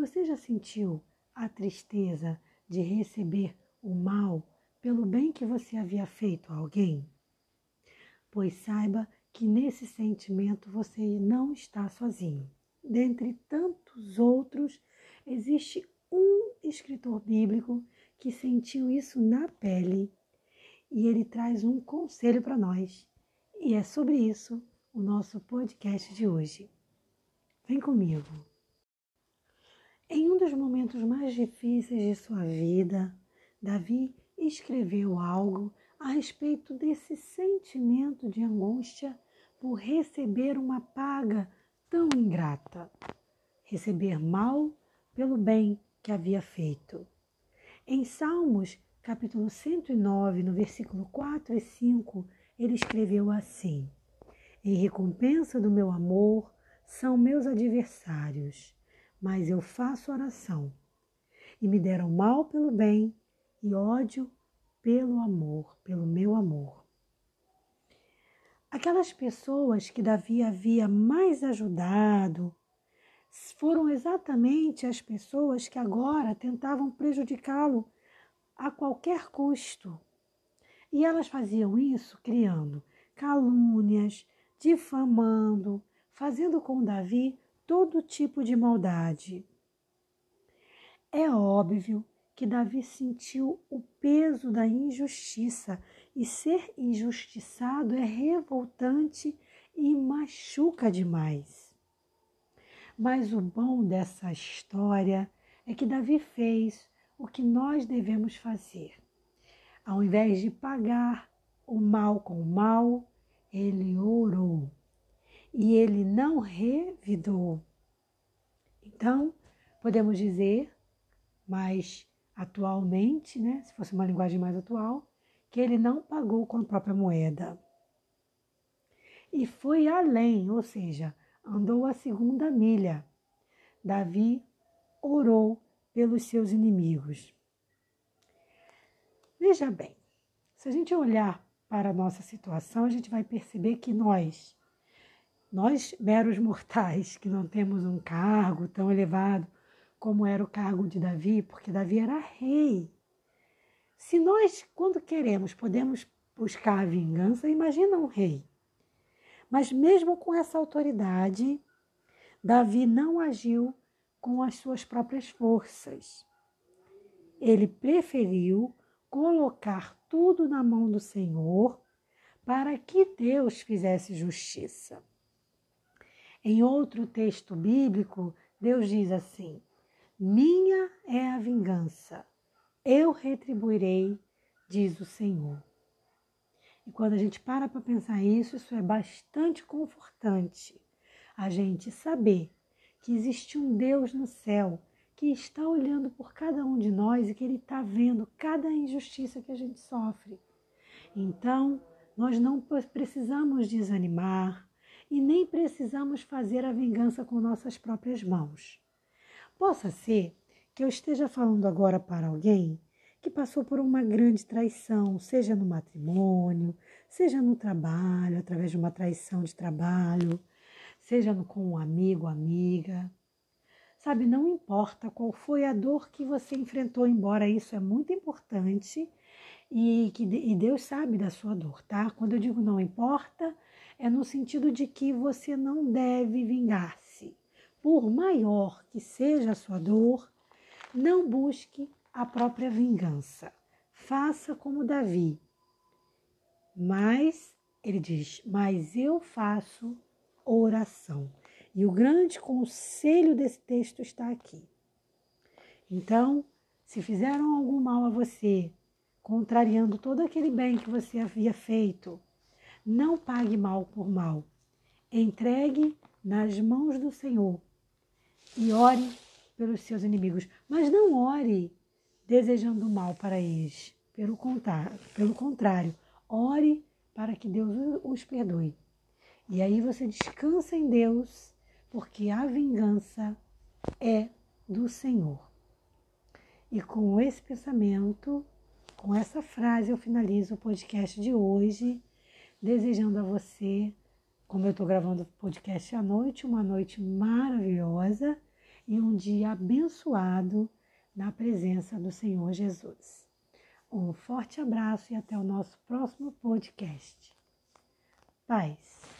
Você já sentiu a tristeza de receber o mal pelo bem que você havia feito a alguém? Pois saiba que nesse sentimento você não está sozinho. Dentre tantos outros, existe um escritor bíblico que sentiu isso na pele e ele traz um conselho para nós. E é sobre isso o nosso podcast de hoje. Vem comigo. Em um dos momentos mais difíceis de sua vida, Davi escreveu algo a respeito desse sentimento de angústia por receber uma paga tão ingrata, receber mal pelo bem que havia feito. Em Salmos, capítulo 109, no versículo 4 e 5, ele escreveu assim: Em recompensa do meu amor são meus adversários mas eu faço oração. E me deram mal pelo bem e ódio pelo amor, pelo meu amor. Aquelas pessoas que Davi havia mais ajudado foram exatamente as pessoas que agora tentavam prejudicá-lo a qualquer custo. E elas faziam isso criando calúnias, difamando, fazendo com Davi todo tipo de maldade. É óbvio que Davi sentiu o peso da injustiça e ser injustiçado é revoltante e machuca demais. Mas o bom dessa história é que Davi fez o que nós devemos fazer. Ao invés de pagar o mal com o mal, ele orou e ele não revidou. Então, podemos dizer, mais atualmente, né, se fosse uma linguagem mais atual, que ele não pagou com a própria moeda. E foi além, ou seja, andou a segunda milha. Davi orou pelos seus inimigos. Veja bem, se a gente olhar para a nossa situação, a gente vai perceber que nós nós, meros mortais, que não temos um cargo tão elevado como era o cargo de Davi, porque Davi era rei. Se nós, quando queremos, podemos buscar a vingança, imagina um rei. Mas mesmo com essa autoridade, Davi não agiu com as suas próprias forças. Ele preferiu colocar tudo na mão do Senhor para que Deus fizesse justiça. Em outro texto bíblico, Deus diz assim: Minha é a vingança, eu retribuirei, diz o Senhor. E quando a gente para para pensar isso, isso é bastante confortante. A gente saber que existe um Deus no céu que está olhando por cada um de nós e que Ele está vendo cada injustiça que a gente sofre. Então, nós não precisamos desanimar, e nem precisamos fazer a vingança com nossas próprias mãos. Possa ser que eu esteja falando agora para alguém que passou por uma grande traição, seja no matrimônio, seja no trabalho, através de uma traição de trabalho, seja com um amigo, amiga. Sabe, não importa qual foi a dor que você enfrentou, embora isso é muito importante e que e Deus sabe da sua dor, tá? Quando eu digo não importa, é no sentido de que você não deve vingar-se. Por maior que seja a sua dor, não busque a própria vingança. Faça como Davi. Mas, ele diz, mas eu faço oração. E o grande conselho desse texto está aqui. Então, se fizeram algum mal a você, contrariando todo aquele bem que você havia feito, não pague mal por mal. Entregue nas mãos do Senhor e ore pelos seus inimigos. Mas não ore desejando mal para eles. Pelo contrário, pelo contrário, ore para que Deus os perdoe. E aí você descansa em Deus, porque a vingança é do Senhor. E com esse pensamento, com essa frase eu finalizo o podcast de hoje, desejando a você, como eu estou gravando o podcast à noite, uma noite maravilhosa e um dia abençoado na presença do Senhor Jesus. Um forte abraço e até o nosso próximo podcast. Paz.